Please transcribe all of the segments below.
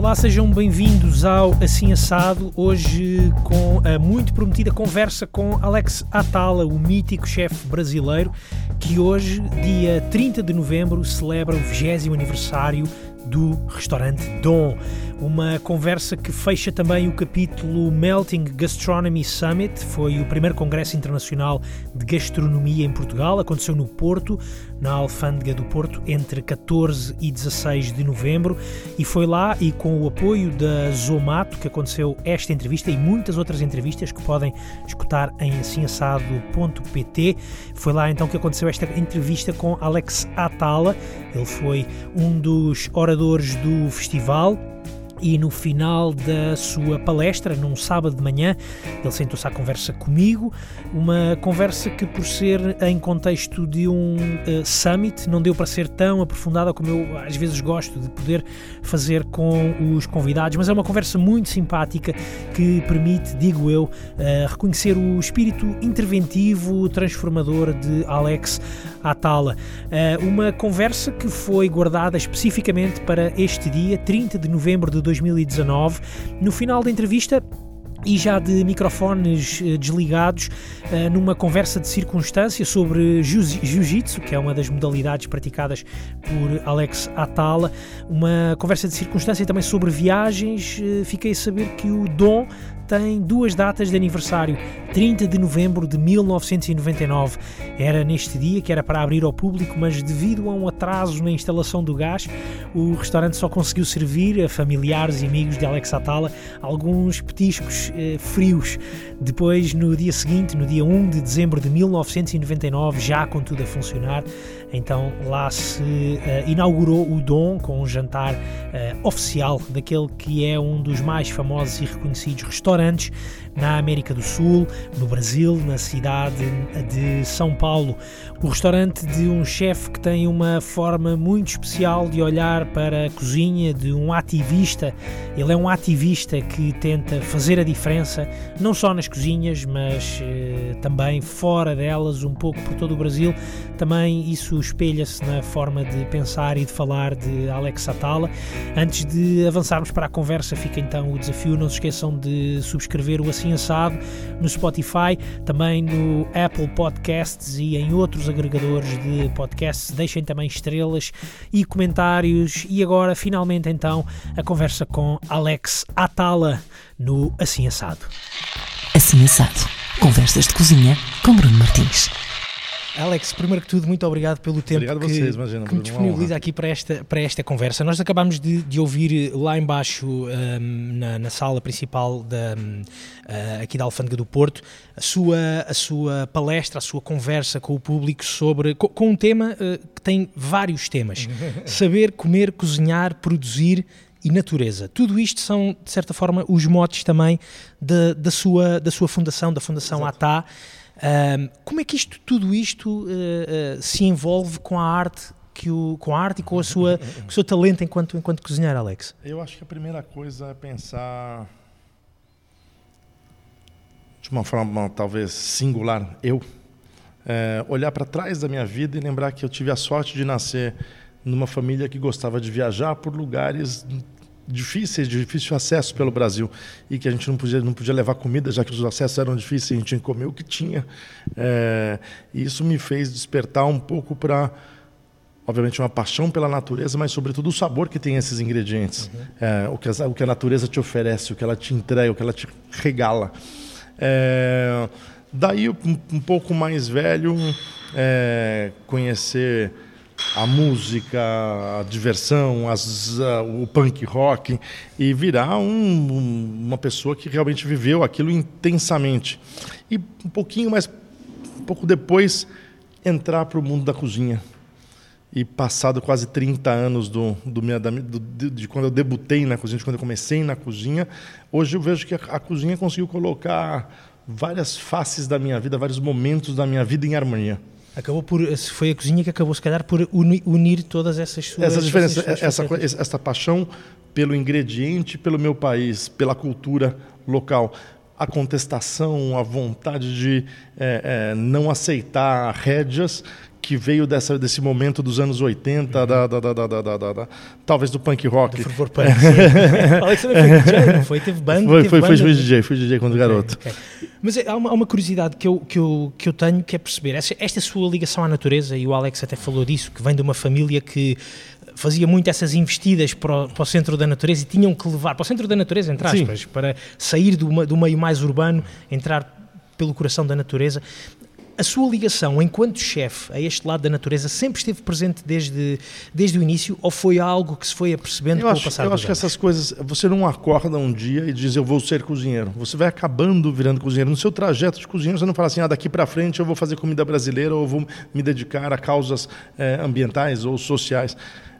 Olá, sejam bem-vindos ao Assim Assado. Hoje com a muito prometida conversa com Alex Atala, o mítico chefe brasileiro, que hoje, dia 30 de novembro, celebra o 20 aniversário do restaurante Dom. Uma conversa que fecha também o capítulo Melting Gastronomy Summit. Foi o primeiro congresso internacional de gastronomia em Portugal. Aconteceu no Porto, na Alfândega do Porto, entre 14 e 16 de novembro. E foi lá e com o apoio da Zomato que aconteceu esta entrevista e muitas outras entrevistas que podem escutar em assimassado.pt. Foi lá então que aconteceu esta entrevista com Alex Atala. Ele foi um dos oradores do festival e no final da sua palestra, num sábado de manhã, ele sentou-se à conversa comigo, uma conversa que, por ser em contexto de um uh, summit, não deu para ser tão aprofundada como eu às vezes gosto de poder fazer com os convidados, mas é uma conversa muito simpática que permite, digo eu, uh, reconhecer o espírito interventivo, transformador de Alex Atala. Uh, uma conversa que foi guardada especificamente para este dia, 30 de novembro de 2019. No final da entrevista, e já de microfones eh, desligados, eh, numa conversa de circunstância sobre jiu-jitsu, que é uma das modalidades praticadas por Alex Atala, uma conversa de circunstância também sobre viagens. Eh, fiquei a saber que o Dom tem duas datas de aniversário. 30 de novembro de 1999. Era neste dia que era para abrir ao público, mas devido a um atraso na instalação do gás, o restaurante só conseguiu servir a familiares e amigos de Alex Atala alguns petiscos eh, frios. Depois, no dia seguinte, no dia 1 de dezembro de 1999, já com tudo a funcionar, então lá se uh, inaugurou o Dom com um jantar uh, oficial daquele que é um dos mais famosos e reconhecidos restaurantes na América do Sul, no Brasil, na cidade de São Paulo. O restaurante de um chefe que tem uma forma muito especial de olhar para a cozinha, de um ativista. Ele é um ativista que tenta fazer a diferença, não só nas cozinhas, mas eh, também fora delas, um pouco por todo o Brasil. Também isso espelha-se na forma de pensar e de falar de Alex Atala. Antes de avançarmos para a conversa, fica então o desafio. Não se esqueçam de subscrever o Assim Assado no Spotify, também no Apple Podcasts e em outros agregadores de podcasts. Deixem também estrelas e comentários. E agora, finalmente, então, a conversa com Alex Atala no Assim Assado. Assim Assado. Conversas de cozinha com Bruno Martins. Alex, primeiro que tudo, muito obrigado pelo tempo obrigado que, vocês, imagina, que me disponibiliza aqui para esta, para esta conversa. Nós acabámos de, de ouvir lá embaixo um, na, na, sala principal da, uh, aqui da Alfândega do Porto a sua, a sua palestra, a sua conversa com o público sobre com, com um tema uh, que tem vários temas: saber, comer, cozinhar, produzir e natureza. Tudo isto são, de certa forma, os motes também da, da, sua, da sua fundação, da Fundação Exato. ATA. Um, como é que isto, tudo isto uh, uh, se envolve com a arte que o, com a arte e com, a sua, com o seu talento enquanto, enquanto cozinheiro, Alex? Eu acho que a primeira coisa é pensar de uma forma talvez singular, eu, é, olhar para trás da minha vida e lembrar que eu tive a sorte de nascer numa família que gostava de viajar por lugares difíceis, de difícil acesso pelo Brasil e que a gente não podia, não podia levar comida, já que os acessos eram difíceis, a gente tinha que comer o que tinha. É, e isso me fez despertar um pouco para, obviamente, uma paixão pela natureza, mas sobretudo o sabor que tem esses ingredientes, uhum. é, o, que a, o que a natureza te oferece, o que ela te entrega, o que ela te regala. É, daí, um, um, pouco mais velho, é, conhecer a música, a diversão, as, uh, o punk rock e virar um, uma pessoa que realmente viveu aquilo intensamente. E um pouquinho mais, um pouco depois, entrar para o mundo da cozinha. E passado quase 30 anos do, do, minha, da, do, de, de, quando eu debutei na cozinha, de quando eu comecei na cozinha, hoje eu vejo que a, a cozinha conseguiu colocar várias faces da minha vida, vários momentos da minha vida em harmonia. Acabou por, foi a cozinha que acabou, se calhar, por unir todas essas suas... Essa diferença, essa, essa paixão pelo ingrediente, pelo meu país, pela cultura local. a contestação, a vontade de é, é, não aceitar rédeas que veio dessa, desse momento dos anos 80, uhum. da, da, da, da, talvez do punk rock. Do punk, Alex foi DJ, não foi? Teve banda? Foi, teve foi, banda, fui DJ, fui DJ quando okay, garoto. Okay. Mas é, há, uma, há uma, curiosidade que eu, que, eu, que eu tenho que é perceber, esta, esta sua ligação à natureza, e o Alex até falou disso, que vem de uma família que fazia muito essas investidas para o, para o, centro da natureza e tinham que levar, para o centro da natureza, entre aspas, Sim. para sair do, do meio mais urbano, entrar pelo coração da natureza. A sua ligação enquanto chefe a este lado da natureza sempre esteve presente desde, desde o início ou foi algo que se foi apercebendo eu com acho, o passar Eu acho que essas coisas, você não acorda um dia e diz eu vou ser cozinheiro. Você vai acabando virando cozinheiro. No seu trajeto de cozinheiro, você não fala assim, ah, daqui para frente eu vou fazer comida brasileira ou vou me dedicar a causas é, ambientais ou sociais.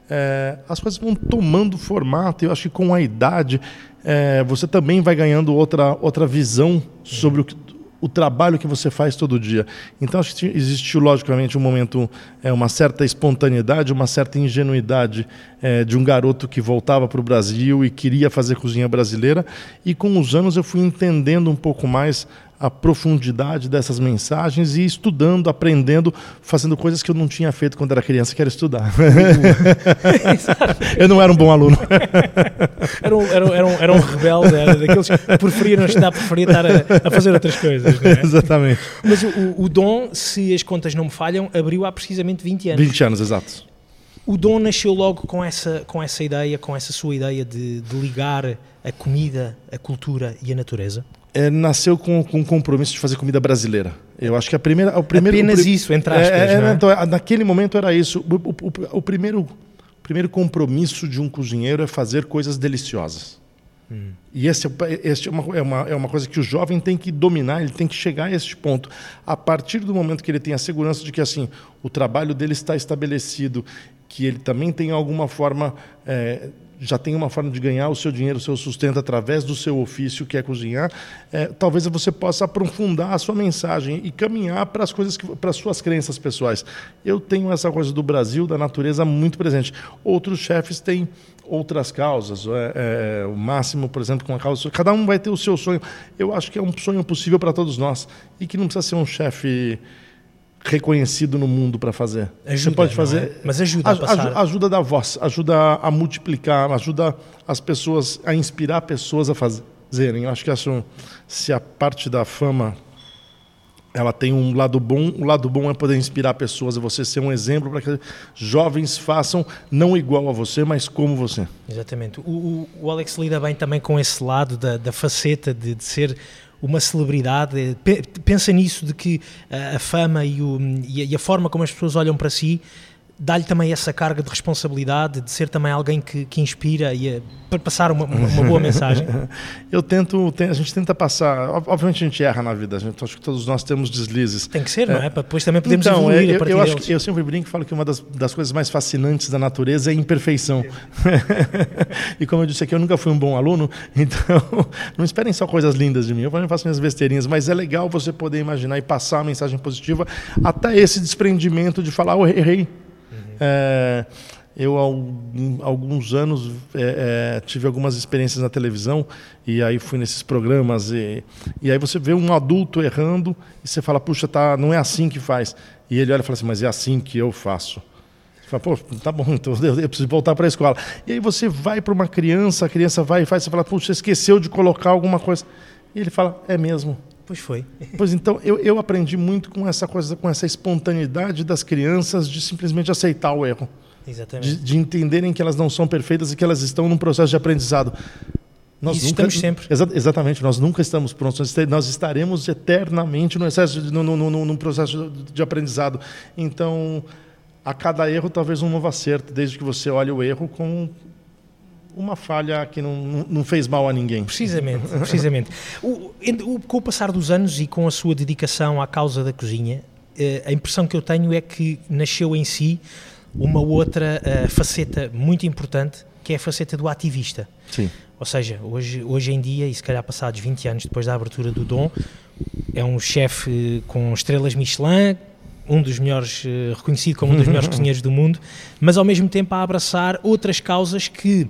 É, as coisas vão tomando formato. Eu acho que com a idade é, você também vai ganhando outra, outra visão sobre o que o trabalho que você faz todo dia. Então, acho que existiu, logicamente, um momento, é, uma certa espontaneidade, uma certa ingenuidade é, de um garoto que voltava para o Brasil e queria fazer cozinha brasileira. E com os anos eu fui entendendo um pouco mais a profundidade dessas mensagens e estudando, aprendendo, fazendo coisas que eu não tinha feito quando era criança, que era estudar. eu não era um bom aluno. era, um, era, um, era, um, era um rebelde, era daqueles que preferiam estudar, preferia estar a, a fazer outras coisas. É? Exatamente. Mas o, o Dom, se as contas não me falham, abriu há precisamente 20 anos. 20 anos, exato. O Dom nasceu logo com essa, com essa ideia, com essa sua ideia de, de ligar a comida, a cultura e a natureza? É, nasceu com, com um compromisso de fazer comida brasileira. Eu acho que a primeira, o primeiro, apenas o, isso, entre aspas. É, é, né? então, naquele momento era isso. O, o, o, primeiro, primeiro compromisso de um cozinheiro é fazer coisas deliciosas. Hum. E esse, esse é, uma, é, uma, é uma coisa que o jovem tem que dominar, ele tem que chegar a este ponto. A partir do momento que ele tem a segurança de que assim o trabalho dele está estabelecido, que ele também tem alguma forma é, já tem uma forma de ganhar o seu dinheiro, o seu sustento através do seu ofício, que é cozinhar, é, talvez você possa aprofundar a sua mensagem e caminhar para as coisas, para as suas crenças pessoais. Eu tenho essa coisa do Brasil, da natureza, muito presente. Outros chefes têm outras causas. É, é, o máximo, por exemplo, com a causa. Cada um vai ter o seu sonho. Eu acho que é um sonho possível para todos nós e que não precisa ser um chefe reconhecido no mundo para fazer. Ajuda, Você pode fazer, é? mas ajuda a passar. ajuda da voz, ajuda a multiplicar, ajuda as pessoas a inspirar pessoas a fazerem. Eu acho que acho, se a parte da fama ela tem um lado bom, o lado bom é poder inspirar pessoas, é você ser um exemplo para que jovens façam não igual a você, mas como você. Exatamente. O, o Alex lida bem também com esse lado da, da faceta de, de ser uma celebridade. Pensa nisso de que a fama e, o, e a forma como as pessoas olham para si dá-lhe também essa carga de responsabilidade de ser também alguém que, que inspira e a, para passar uma, uma, boa mensagem? Eu tento, a gente tenta passar, obviamente a gente erra na vida, a gente, acho que todos nós temos deslizes. Tem que ser, é. não é? Para depois também podemos então, evoluir eu, a partir eu, acho que, eu sempre brinco e falo que uma das, das coisas mais fascinantes da natureza é a imperfeição. e como eu disse aqui, eu nunca fui um bom aluno, então não esperem só coisas lindas de mim, eu faço minhas besteirinhas, mas é legal você poder imaginar e passar a mensagem positiva até esse desprendimento de falar, oh, errei, é, eu, há alguns anos, é, é, tive algumas experiências na televisão e aí fui nesses programas e, e aí você vê um adulto errando e você fala, puxa, tá, não é assim que faz. E ele olha e fala assim, mas é assim que eu faço. Você fala, pô, tá bom, então eu preciso voltar para a escola. E aí você vai para uma criança, a criança vai e faz, você fala, puxa, esqueceu de colocar alguma coisa. E ele fala, é mesmo. Pois foi. Pois então, eu, eu aprendi muito com essa coisa, com essa espontaneidade das crianças de simplesmente aceitar o erro. Exatamente. De, de entenderem que elas não são perfeitas e que elas estão num processo de aprendizado. Nós Isso nunca, estamos sempre. Exa exatamente, nós nunca estamos prontos. Nós estaremos eternamente no, excesso de, no, no, no, no processo de aprendizado. Então, a cada erro, talvez um novo acerto, desde que você olhe o erro com uma falha que não, não fez mal a ninguém. Precisamente, precisamente. O, o, com o passar dos anos e com a sua dedicação à causa da cozinha, eh, a impressão que eu tenho é que nasceu em si uma outra uh, faceta muito importante, que é a faceta do ativista. Sim. Ou seja, hoje, hoje em dia, e se calhar passados 20 anos depois da abertura do Dom, é um chefe com estrelas Michelin, um dos melhores, uh, reconhecido como um dos melhores cozinheiros do mundo, mas ao mesmo tempo a abraçar outras causas que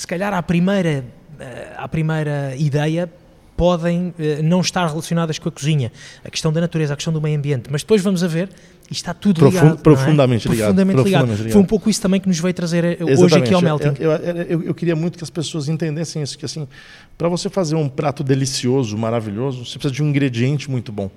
se calhar à primeira, eh, à primeira ideia podem uh, não estar relacionadas com a cozinha. A questão da natureza, a questão do meio ambiente. Mas depois vamos a ver e está tudo ligado. Profundamente, é? ligado, profundamente, ligado. ligado. Foi um pouco isso também que nos veio trazer Exatamente. hoje aqui ao Melting. Eu, eu, eu, eu, queria muito que as pessoas entendessem isso, que assim, para você fazer um prato delicioso, maravilhoso, você precisa de um ingrediente muito bom.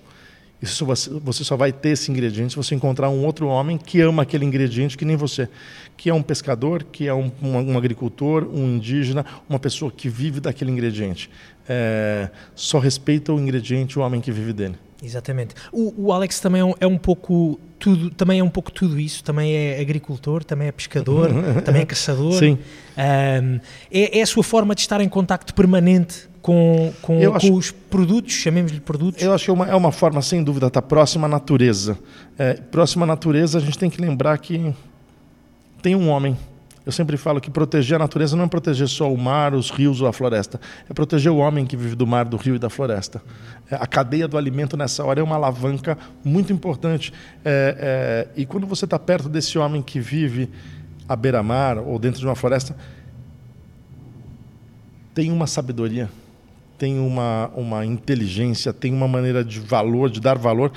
Isso você só vai ter esse ingrediente se você encontrar um outro homem que ama aquele ingrediente que nem você, que é um pescador, que é um, um, agricultor, um indígena, uma pessoa que vive daquele ingrediente. É, só respeita o ingrediente o homem que vive dele. Exatamente. O, o Alex também é um, é um, pouco tudo, também é um pouco tudo isso. Também é agricultor, também é pescador, também é caçador. Sim. Um, é, é, a sua forma de estar em contacto permanente com, com, com acho, os produtos, chamemos-lhe produtos? Eu acho que é uma, é uma forma, sem dúvida, estar tá próxima à natureza. É, próxima à natureza, a gente tem que lembrar que tem um homem eu sempre falo que proteger a natureza não é proteger só o mar, os rios ou a floresta, é proteger o homem que vive do mar, do rio e da floresta. É, a cadeia do alimento nessa hora é uma alavanca muito importante. É, é, e quando você está perto desse homem que vive à beira-mar ou dentro de uma floresta, tem uma sabedoria, tem uma, uma inteligência, tem uma maneira de valor, de dar valor,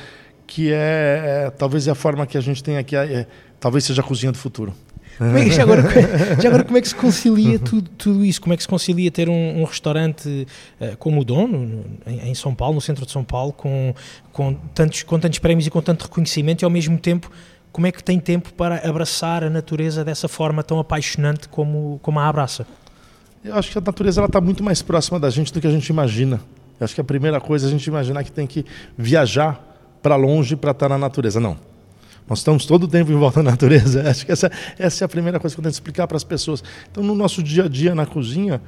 que é, é talvez é a forma que a gente tem aqui, é, talvez seja a cozinha do futuro. Como é que, já, agora, já agora, como é que se concilia tudo, tudo isso? Como é que se concilia ter um, um restaurante uh, como o Dono, em, em, São Paulo, no centro de São Paulo, com, com, tantos, com tantos prémios e com tanto reconhecimento, e ao mesmo tempo, como é que tem tempo para abraçar a natureza dessa forma tão apaixonante como, como a abraça? Eu acho que a natureza está muito mais próxima da gente do que a gente imagina. Eu acho que a primeira coisa é a gente imaginar que tem que viajar para longe para estar na natureza. Não nós estamos todo o tempo em volta da natureza. Acho que essa, essa é a primeira coisa que eu tento explicar para as pessoas. Então, no nosso dia a dia na cozinha,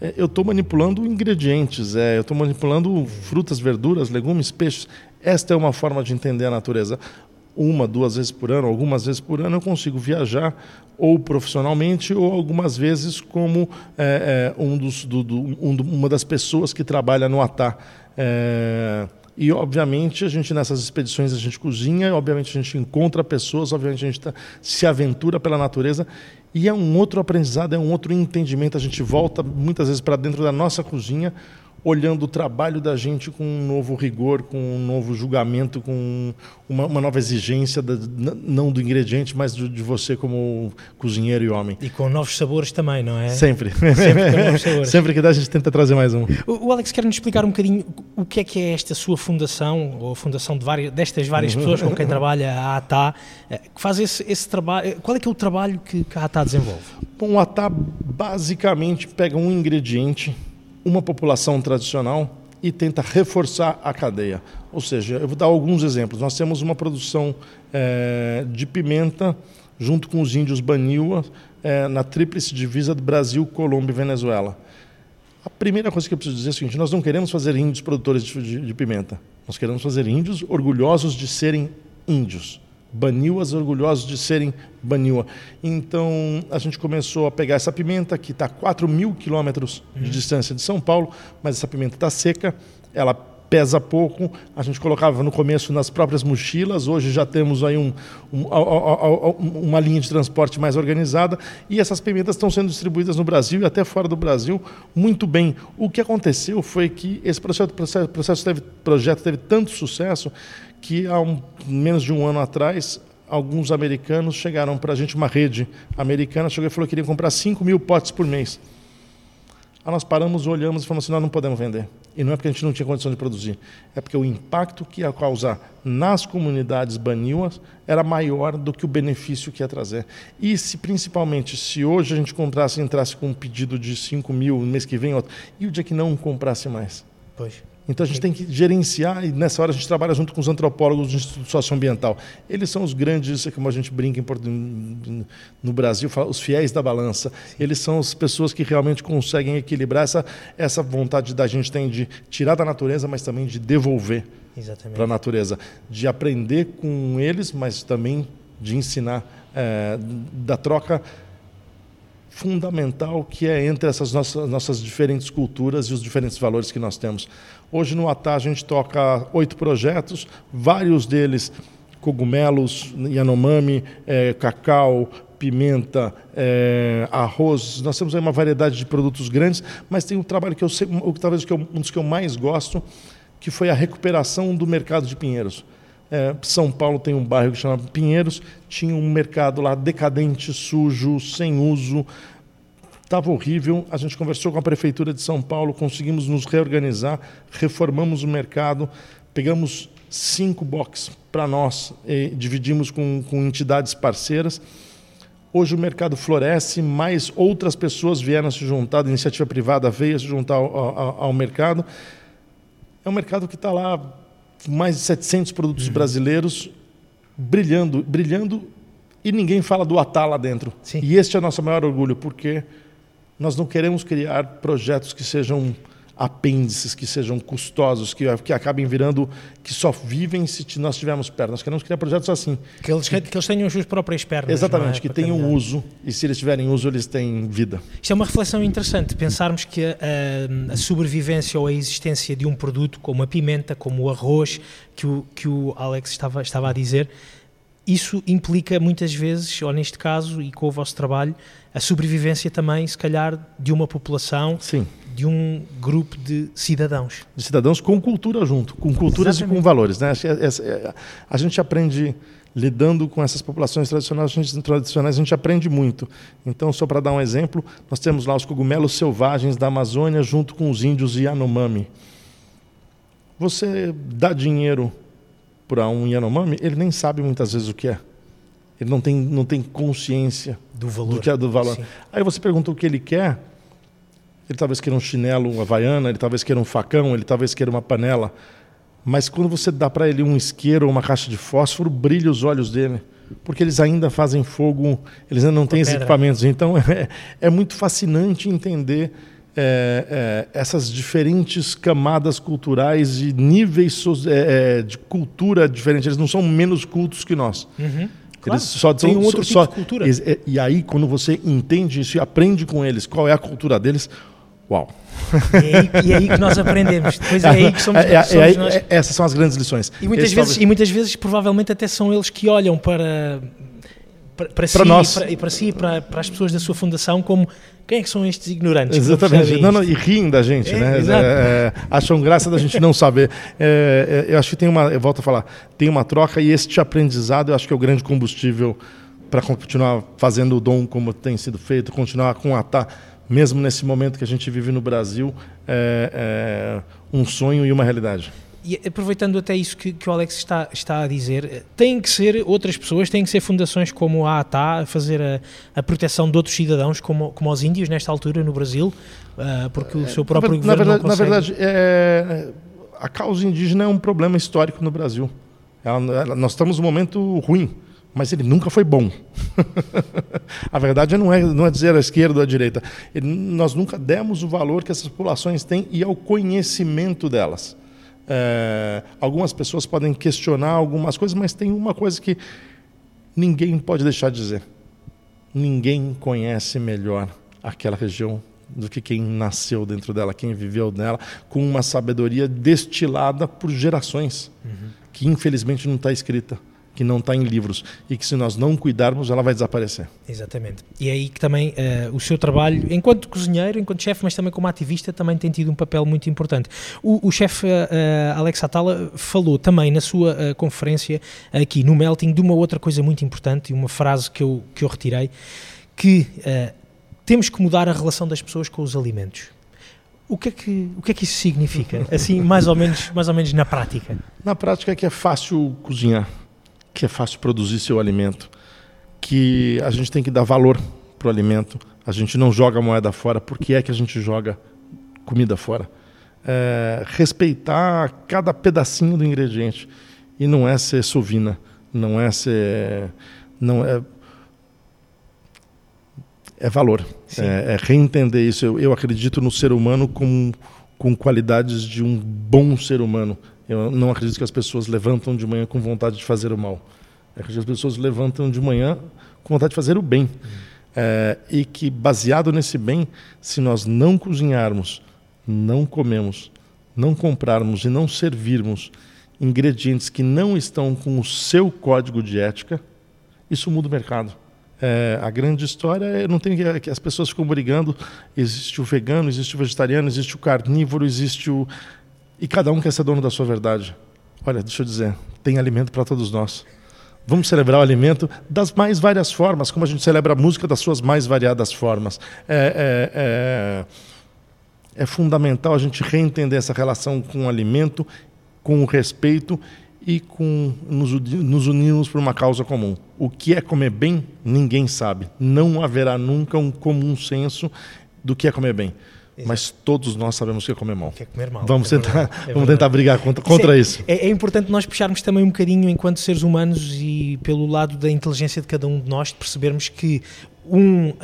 é, eu estou manipulando ingredientes, é, eu estou manipulando frutas, verduras, legumes, peixes. Esta é uma forma de entender a natureza. Uma, duas vezes por ano, algumas vezes por ano, eu consigo viajar ou profissionalmente ou algumas vezes como é, é, um dos, do, do, um, uma das pessoas que trabalha no ATA. E, obviamente, a gente nessas expedições a gente cozinha, obviamente a gente encontra pessoas, obviamente a gente tá, se aventura pela natureza. E é um outro aprendizado, é um outro entendimento. A gente volta muitas vezes para dentro da nossa cozinha olhando o trabalho da gente com um novo rigor, com um novo julgamento, com uma, uma nova exigência, da, não do ingrediente, mas de, de, você como cozinheiro e homem. E com novos sabores também, não é? Sempre. Sempre. Sempre que dá, a gente tenta trazer mais um. O, o Alex, quer-nos explicar um bocadinho o que é que é esta sua fundação, ou a fundação de várias, destas várias pessoas com quem trabalha a ATA, eh, que faz esse, esse trabalho. Qual é que é o trabalho que, que a ATA desenvolve? Bom, a ATA basicamente pega um ingrediente uma população tradicional e tenta reforçar a cadeia. Ou seja, eu vou dar alguns exemplos. Nós temos uma produção é, de pimenta junto com os índios Baniwa é, na tríplice divisa do Brasil, Colômbia e Venezuela. A primeira coisa que eu preciso dizer é o seguinte: nós não queremos fazer índios produtores de, de, de pimenta. Nós queremos fazer índios orgulhosos de serem índios. Baniuas orgulhosos de serem Baniua. Então a gente começou a pegar essa pimenta que está a 4 mil quilômetros de uhum. distância de São Paulo, mas essa pimenta está seca, ela pesa pouco. A gente colocava no começo nas próprias mochilas, hoje já temos aí um, um, uma linha de transporte mais organizada e essas pimentas estão sendo distribuídas no Brasil e até fora do Brasil muito bem. O que aconteceu foi que esse processo, processo, processo teve, projeto teve tanto sucesso que há um, menos de um ano atrás, alguns americanos chegaram para a gente, uma rede americana, chegou e falou que queria comprar 5 mil potes por mês. Aí nós paramos, olhamos e falamos assim, nós não podemos vender. E não é porque a gente não tinha condição de produzir, é porque o impacto que ia causar nas comunidades baniuas era maior do que o benefício que ia trazer. E se principalmente, se hoje a gente comprasse, entrasse com um pedido de 5 mil, no mês que vem outro, e o dia que não comprasse mais? Pois. Então a gente tem que gerenciar, e nessa hora a gente trabalha junto com os antropólogos do Instituto Socioambiental. Eles são os grandes, como a gente brinca no Brasil, os fiéis da balança. Eles são as pessoas que realmente conseguem equilibrar essa, essa vontade da gente tem de tirar da natureza, mas também de devolver para a natureza. De aprender com eles, mas também de ensinar, é, da troca fundamental que é entre essas nossas, nossas diferentes culturas e os diferentes valores que nós temos. Hoje no ATA a gente toca oito projetos, vários deles cogumelos, Yanomami, é, cacau, pimenta, é, arroz. Nós temos aí uma variedade de produtos grandes, mas tem um trabalho que eu sei, talvez um dos que eu mais gosto, que foi a recuperação do mercado de Pinheiros. É, São Paulo tem um bairro que chama Pinheiros, tinha um mercado lá decadente, sujo, sem uso, estava horrível. A gente conversou com a prefeitura de São Paulo, conseguimos nos reorganizar, reformamos o mercado, pegamos cinco boxes para nós, dividimos com, com entidades parceiras. Hoje o mercado floresce, mais outras pessoas vieram se juntar, a iniciativa privada veio se juntar ao, ao, ao mercado. É um mercado que está lá, mais de 700 produtos uhum. brasileiros brilhando, brilhando, e ninguém fala do Atá lá dentro. Sim. E este é o nosso maior orgulho, porque nós não queremos criar projetos que sejam apêndices que sejam custosos, que, que acabem virando, que só vivem se nós tivermos pernas. Nós queremos criar projetos assim. Que eles, que, que eles tenham as suas próprias pernas. Exatamente, é? que tenham caminhar. uso, e se eles tiverem uso, eles têm vida. Isto é uma reflexão interessante, pensarmos que a, a, sobrevivência ou a existência de um produto, como a pimenta, como o arroz, que o, que o Alex estava, estava a dizer, isso implica muitas vezes, ou neste caso, e com o vosso trabalho, a sobrevivência também, se calhar, de uma população, Sim. De um grupo de cidadãos. De cidadãos com cultura junto, com culturas Exatamente. e com valores. Né? É, a gente aprende lidando com essas populações tradicionais, a gente, tradicionais, a gente aprende muito. Então, só para dar um exemplo, nós temos lá os cogumelos selvagens da Amazônia junto com os índios Yanomami. Você dá dinheiro para um Yanomami, ele nem sabe muitas vezes o que é. Ele não tem, não tem consciência do valor. Do que é do valor. Sim. Aí você pergunta o que ele quer. Ele talvez queira um chinelo, uma havaiana, ele talvez queira um facão, ele talvez queira uma panela. Mas quando você dá para ele um isqueiro ou uma caixa de fósforo, brilha os olhos dele. Porque eles ainda fazem fogo, eles ainda não têm esses equipamentos. Então é, é muito fascinante entender é, é, essas diferentes camadas culturais e níveis é, é, de cultura diferentes. Eles não são menos cultos que nós. Uhum. Claro, eles só tem um outro só, tipo de cultura. E, e, aí, quando você entende isso e aprende com eles qual é a cultura deles, uau! E é aí, é aí que nós aprendemos. Depois é aí que somos, é, é, somos é, nós. essas são as grandes lições. E muitas, vezes, talvez... e muitas vezes, provavelmente, até são eles que olham para, para, para, si, nós. E para, para si para, para as pessoas da sua fundação como quem é que são estes ignorantes? Exatamente. Não, não, e riem da gente, é, né? É, acham graça da gente não saber. É, é, eu acho que tem uma, eu volto a falar, tem uma troca e este aprendizado eu acho que é o grande combustível para continuar fazendo o dom como tem sido feito, continuar com a mesmo nesse momento que a gente vive no Brasil, é, é um sonho e uma realidade. E aproveitando até isso que, que, o Alex está, está a dizer, têm que ser outras pessoas, têm que ser fundações como a ATA a fazer a, a proteção de outros cidadãos, como, como os índios nesta altura no Brasil, uh, porque o seu próprio na, governo verdade, não consegue... Na verdade, é, a causa indígena é um problema histórico no Brasil. Ela, ela, nós estamos num momento ruim, mas ele nunca foi bom. a verdade não é, não é dizer a esquerda ou a direita. Ele, nós nunca demos o valor que essas populações têm e ao conhecimento delas. É, algumas pessoas podem questionar algumas coisas, mas tem uma coisa que ninguém pode deixar de dizer. Ninguém conhece melhor aquela região do que quem nasceu dentro dela, quem viveu nela, com uma sabedoria destilada por gerações, uhum. que infelizmente não está escrita que não está em livros e que se nós não cuidarmos ela vai desaparecer. Exatamente. E é aí que também uh, o seu trabalho, enquanto cozinheiro, enquanto chefe, mas também como ativista, também tem tido um papel muito importante. O, o chefe uh, Alex Atala falou também na sua uh, conferência aqui no Melting de uma outra coisa muito importante e uma frase que eu, que eu retirei, que temos que mudar a relação das pessoas com os alimentos. O que, é que, o que é que isso significa? Assim, mais ou menos, mais ou menos na prática. Na prática é que é fácil cozinhar que é fácil produzir seu alimento, que a gente tem que dar valor para o alimento, a gente não joga moeda fora, porque é que a gente joga comida fora? É, respeitar cada pedacinho do ingrediente. E não é ser sovina, não é ser, não é é valor, é, é, reentender isso. Eu, eu acredito no ser humano com, com qualidades de um bom ser humano, eu não acredito que as pessoas levantam de manhã com vontade de fazer o mal. Acredito que as pessoas levantam de manhã com vontade de fazer o bem. É, e que, baseado nesse bem, se nós não cozinharmos, não comemos, não comprarmos e não servirmos ingredientes que não estão com o seu código de ética, isso muda o mercado. É, a grande história é não tem que, que as pessoas ficam brigando. Existe o vegano, existe o vegetariano, existe o carnívoro, existe o e cada um quer ser dono da sua verdade. Olha, deixa eu dizer, tem alimento para todos nós. Vamos celebrar o alimento das mais várias formas, como a gente celebra a música das suas mais variadas formas. É, é, é, é fundamental a gente reentender essa relação com o alimento, com o respeito e com nos, nos unirmos por uma causa comum. O que é comer bem, ninguém sabe. Não haverá nunca um comum senso do que é comer bem. Exato. Mas todos nós sabemos que é comer mal. Que é comer mal. Vamos, é tentar, é vamos tentar brigar contra, contra isso. É, é, importante nós puxarmos também um bocadinho, enquanto seres humanos, e pelo lado da inteligência de cada um de nós, de percebermos que um, um,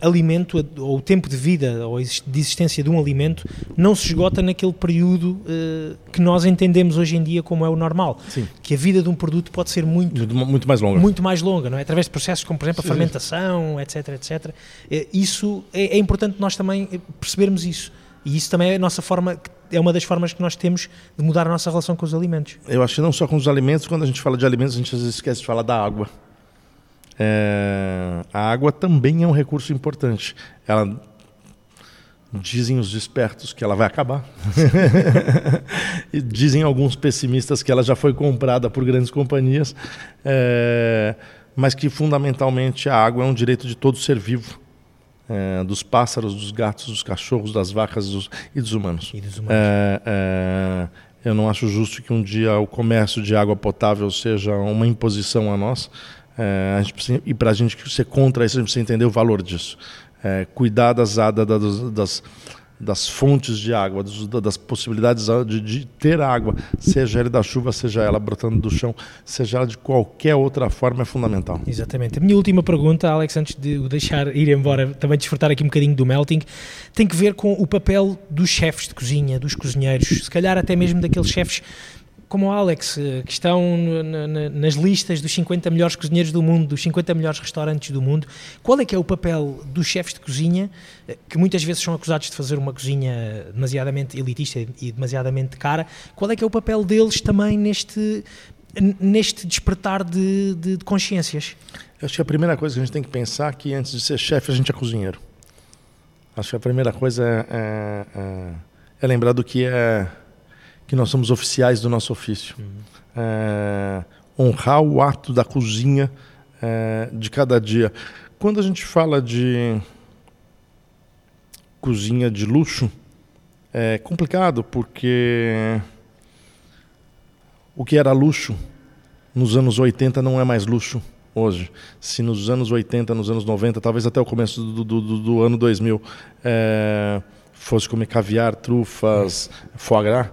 alimento ou o tempo de vida ou de existência de um alimento não se esgota naquele período uh, que nós entendemos hoje em dia como é o normal. Sim. Que a vida de um produto pode ser muito, muito, muito, mais longa. Muito mais longa, não é? Através de processos como, por exemplo, a fermentação, etc, etc. Uh, isso é, é importante nós também percebermos isso. E isso também é a nossa forma, é uma das formas que nós temos de mudar a nossa relação com os alimentos. Eu acho que não só com os alimentos, quando a gente fala de alimentos, a gente às vezes esquece de falar da água. É, a água também é um recurso importante. Ela dizem os espertos que ela vai acabar. e dizem alguns pessimistas que ela já foi comprada por grandes companhias, é, mas que fundamentalmente a água é um direito de todo ser vivo. É, dos pássaros, dos gatos, dos cachorros, das vacas dos, e dos humanos. E dos humanos. É, é, eu não acho justo que um dia o comércio de água potável seja uma imposição a nós. É, e para a gente ser contra isso, a gente precisa entender o valor disso. É, cuidar das, das, das, das, fontes de água, das possibilidades de, de, ter água, seja ela da chuva, seja ela brotando do chão, seja ela de qualquer outra forma, é fundamental. Exatamente. A minha última pergunta, Alex, antes de o deixar ir embora, também desfrutar aqui um bocadinho do melting, tem que ver com o papel dos chefes de cozinha, dos cozinheiros, se calhar até mesmo daqueles chefes como o Alex, eh, que estão nas listas dos 50 melhores cozinheiros do mundo, dos 50 melhores restaurantes do mundo, qual é que é o papel dos chefes de cozinha, eh, que muitas vezes são acusados de fazer uma cozinha demasiadamente elitista e demasiadamente cara, qual é que é o papel deles também neste, neste despertar de, de, de consciências? Acho que a primeira coisa que a gente tem que pensar é que antes de ser chefe a gente é cozinheiro. Acho que a primeira coisa é, é, é, é lembrar do que é que nós somos oficiais do nosso ofício. Uhum. É, honrar o ato da cozinha é, de cada dia. Quando a gente fala de cozinha de luxo, é complicado porque o que era luxo nos anos 80 não é mais luxo hoje. Se nos anos 80, nos anos 90, talvez até o começo do, do, do, do ano 2000, é, fosse comer caviar, trufas, foie gras,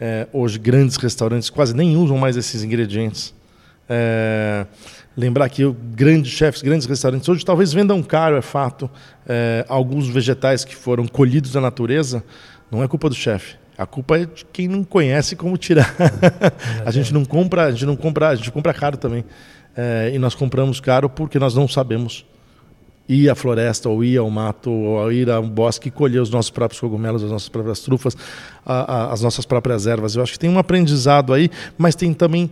é, hoje, grandes restaurantes quase nem usam mais esses ingredientes. É, lembrar que grandes chefes, grandes restaurantes, hoje talvez vendam caro, é fato. É, alguns vegetais que foram colhidos da natureza, não é culpa do chefe. A culpa é de quem não conhece como tirar. a gente não compra, a gente não compra, a gente compra caro também. É, e nós compramos caro porque nós não sabemos ir à floresta, ou ir ao mato, ou ir ao bosque e colher os nossos próprios cogumelos, as nossas próprias trufas, a, a, as nossas próprias ervas. Eu acho que tem um aprendizado aí, mas tem também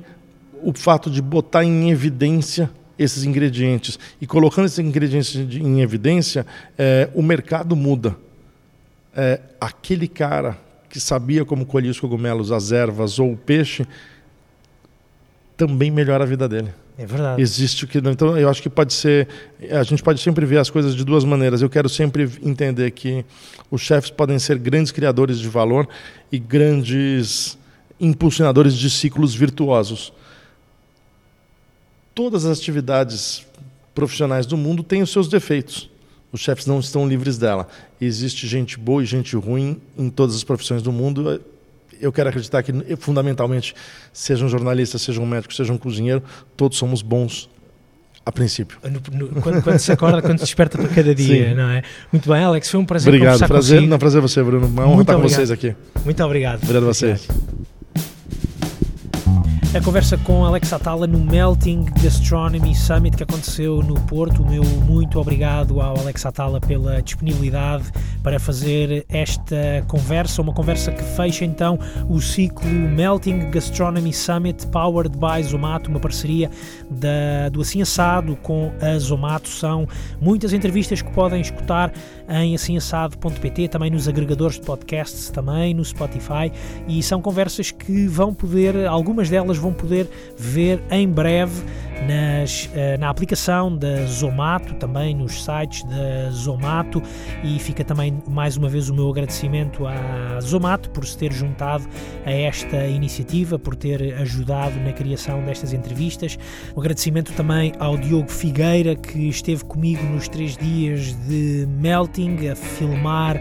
o fato de botar em evidência esses ingredientes. E colocando esses ingredientes em evidência, é, o mercado muda. É, aquele cara que sabia como colher os cogumelos, as ervas ou o peixe, também melhora a vida dele. É verdade. Existe o que. Então, eu acho que pode ser. A gente pode sempre ver as coisas de duas maneiras. Eu quero sempre entender que os chefes podem ser grandes criadores de valor e grandes impulsionadores de ciclos virtuosos. Todas as atividades profissionais do mundo têm os seus defeitos. Os chefes não estão livres dela. Existe gente boa e gente ruim em todas as profissões do mundo eu quero acreditar que, fundamentalmente, seja um jornalista, seja um médico, seja um cozinheiro, todos somos bons a princípio. No, no, quando, quando, se acorda, quando se desperta para cada dia, Sim. não é? Muito bem, Alex, foi um prazer obrigado, conversar prazer, consigo. Não, prazer você, Bruno. Uma honra Muito estar obrigado. com vocês aqui. Muito obrigado. Obrigado a vocês. A conversa com Alex Atala no Melting Gastronomy Summit que aconteceu no Porto. O meu muito obrigado ao Alex Atala pela disponibilidade para fazer esta conversa, uma conversa que fecha então o ciclo Melting Gastronomy Summit Powered by Zomato, uma parceria da, do Assim Assado com a Zomato. São muitas entrevistas que podem escutar em assimassado.pt, também nos agregadores de podcasts, também no Spotify, e são conversas que vão poder, algumas delas vão poder ver em breve nas, eh, na aplicação da Zomato, também nos sites da Zomato, e fica também mais uma vez o meu agradecimento à Zomato por se ter juntado a esta iniciativa, por ter ajudado na criação destas entrevistas. Um agradecimento também ao Diogo Figueira, que esteve comigo nos três dias de Melting, a filmar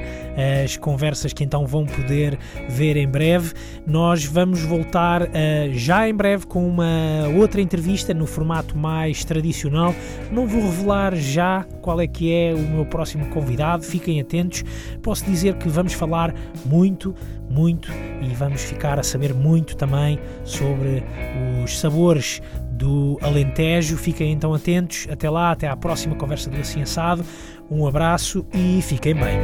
as conversas que então vão poder ver em breve. Nós vamos voltar uh, já em breve com uma outra entrevista no formato mais tradicional. Não vou revelar já qual é que é o meu próximo convidado, fiquem atentos. Posso dizer que vamos falar muito, muito e vamos ficar a saber muito também sobre os sabores do Alentejo. Fiquem então atentos. Até lá, até à próxima conversa do Assim Assado. Um abraço e fiquem bem.